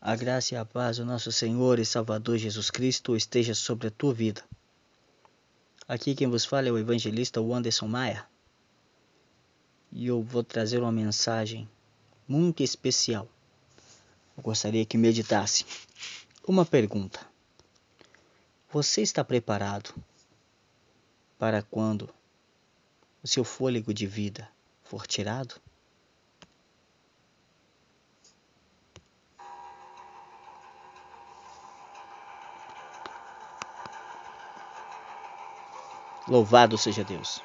A graça e a paz do nosso Senhor e Salvador Jesus Cristo esteja sobre a tua vida. Aqui quem vos fala é o evangelista Anderson Maia. E eu vou trazer uma mensagem muito especial. Eu gostaria que meditasse. Uma pergunta. Você está preparado para quando o seu fôlego de vida for tirado? Louvado seja Deus.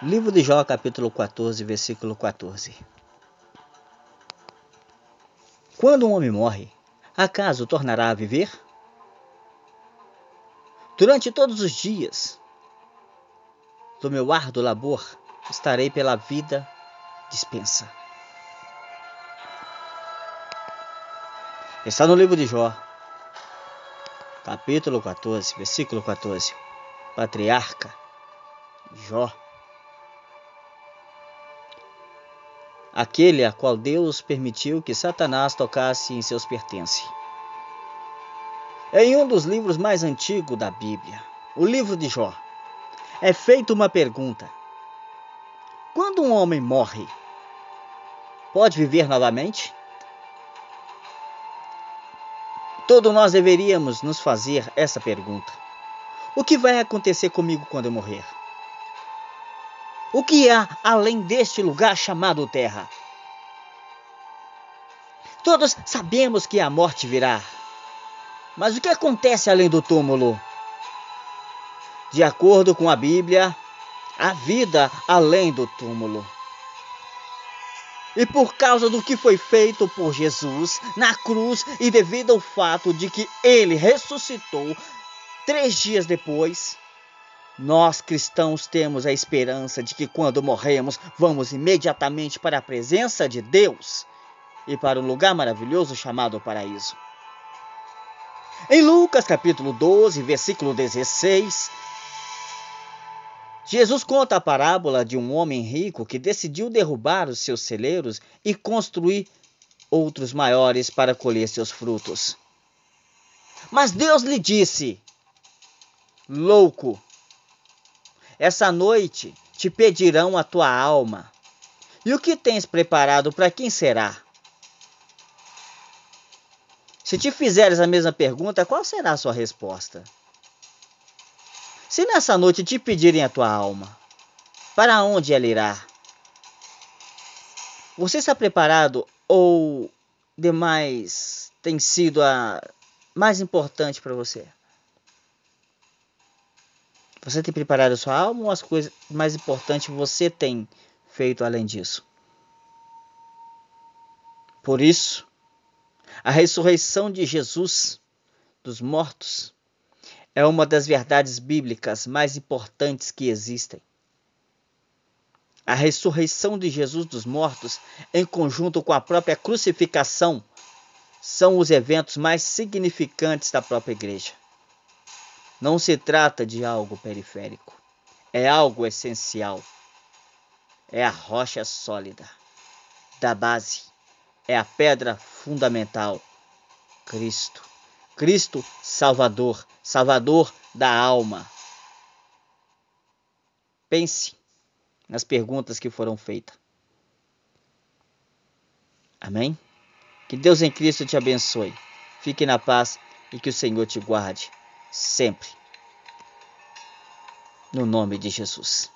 Livro de Jó, capítulo 14, versículo 14. Quando um homem morre, acaso tornará a viver? Durante todos os dias do meu árduo labor, estarei pela vida dispensa. Está no livro de Jó, capítulo 14, versículo 14. Patriarca Jó. Aquele a qual Deus permitiu que Satanás tocasse em seus pertences. Em um dos livros mais antigos da Bíblia, o livro de Jó, é feita uma pergunta: Quando um homem morre, pode viver novamente? Todos nós deveríamos nos fazer essa pergunta: O que vai acontecer comigo quando eu morrer? O que há além deste lugar chamado Terra? Todos sabemos que a morte virá. Mas o que acontece além do túmulo? De acordo com a Bíblia, a vida além do túmulo. E por causa do que foi feito por Jesus na cruz e devido ao fato de que ele ressuscitou três dias depois, nós cristãos temos a esperança de que quando morremos, vamos imediatamente para a presença de Deus e para um lugar maravilhoso chamado paraíso. Em Lucas capítulo 12, versículo 16, Jesus conta a parábola de um homem rico que decidiu derrubar os seus celeiros e construir outros maiores para colher seus frutos. Mas Deus lhe disse: Louco, essa noite te pedirão a tua alma. E o que tens preparado para quem será? Se te fizeres a mesma pergunta, qual será a sua resposta? Se nessa noite te pedirem a tua alma, para onde ela irá? Você está preparado ou demais tem sido a mais importante para você? Você tem preparado a sua alma ou as coisas mais importantes você tem feito além disso? Por isso, a ressurreição de Jesus dos mortos é uma das verdades bíblicas mais importantes que existem. A ressurreição de Jesus dos mortos, em conjunto com a própria crucificação, são os eventos mais significantes da própria igreja. Não se trata de algo periférico, é algo essencial. É a rocha sólida da base, é a pedra fundamental, Cristo. Cristo Salvador, Salvador da alma. Pense nas perguntas que foram feitas. Amém? Que Deus em Cristo te abençoe. Fique na paz e que o Senhor te guarde sempre. No nome de Jesus.